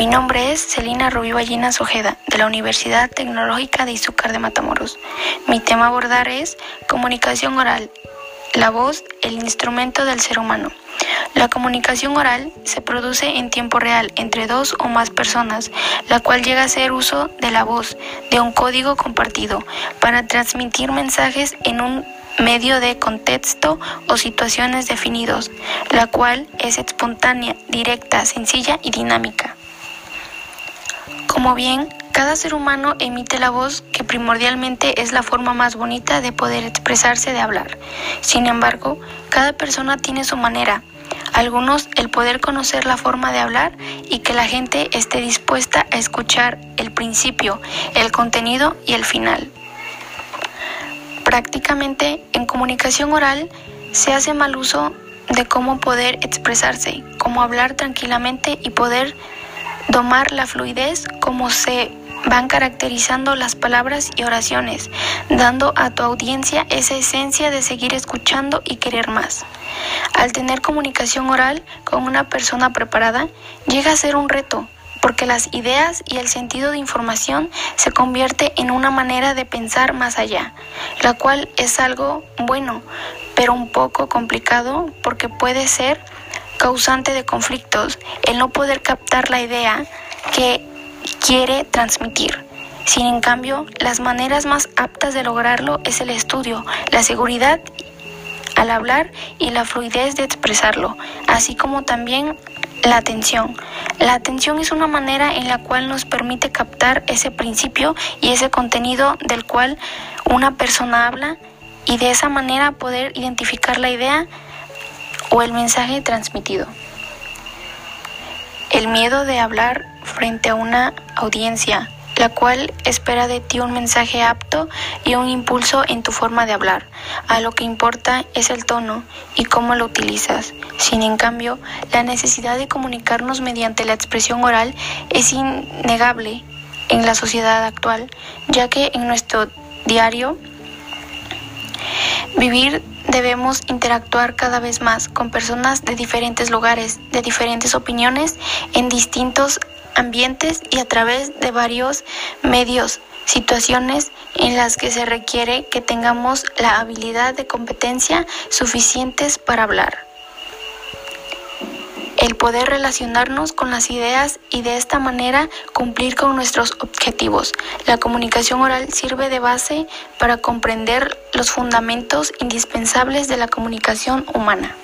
Mi nombre es Celina Rubí Ballina Ojeda, de la Universidad Tecnológica de Izúcar de Matamoros. Mi tema a abordar es comunicación oral, la voz, el instrumento del ser humano. La comunicación oral se produce en tiempo real entre dos o más personas, la cual llega a ser uso de la voz, de un código compartido, para transmitir mensajes en un medio de contexto o situaciones definidos, la cual es espontánea, directa, sencilla y dinámica. Como bien, cada ser humano emite la voz que primordialmente es la forma más bonita de poder expresarse de hablar. Sin embargo, cada persona tiene su manera. Algunos el poder conocer la forma de hablar y que la gente esté dispuesta a escuchar el principio, el contenido y el final. Prácticamente en comunicación oral se hace mal uso de cómo poder expresarse, cómo hablar tranquilamente y poder domar la fluidez como se van caracterizando las palabras y oraciones, dando a tu audiencia esa esencia de seguir escuchando y querer más. Al tener comunicación oral con una persona preparada, llega a ser un reto, porque las ideas y el sentido de información se convierte en una manera de pensar más allá, la cual es algo bueno, pero un poco complicado porque puede ser causante de conflictos el no poder captar la idea que quiere transmitir. Sin en cambio, las maneras más aptas de lograrlo es el estudio, la seguridad al hablar y la fluidez de expresarlo, así como también la atención. La atención es una manera en la cual nos permite captar ese principio y ese contenido del cual una persona habla y de esa manera poder identificar la idea o el mensaje transmitido. El miedo de hablar frente a una audiencia, la cual espera de ti un mensaje apto y un impulso en tu forma de hablar. A lo que importa es el tono y cómo lo utilizas. Sin en cambio, la necesidad de comunicarnos mediante la expresión oral es innegable en la sociedad actual, ya que en nuestro diario vivir debemos interactuar cada vez más con personas de diferentes lugares, de diferentes opiniones, en distintos ambientes y a través de varios medios, situaciones en las que se requiere que tengamos la habilidad de competencia suficientes para hablar el poder relacionarnos con las ideas y de esta manera cumplir con nuestros objetivos. La comunicación oral sirve de base para comprender los fundamentos indispensables de la comunicación humana.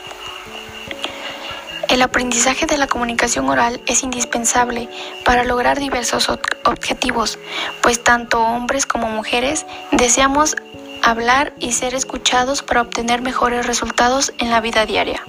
El aprendizaje de la comunicación oral es indispensable para lograr diversos objetivos, pues tanto hombres como mujeres deseamos hablar y ser escuchados para obtener mejores resultados en la vida diaria.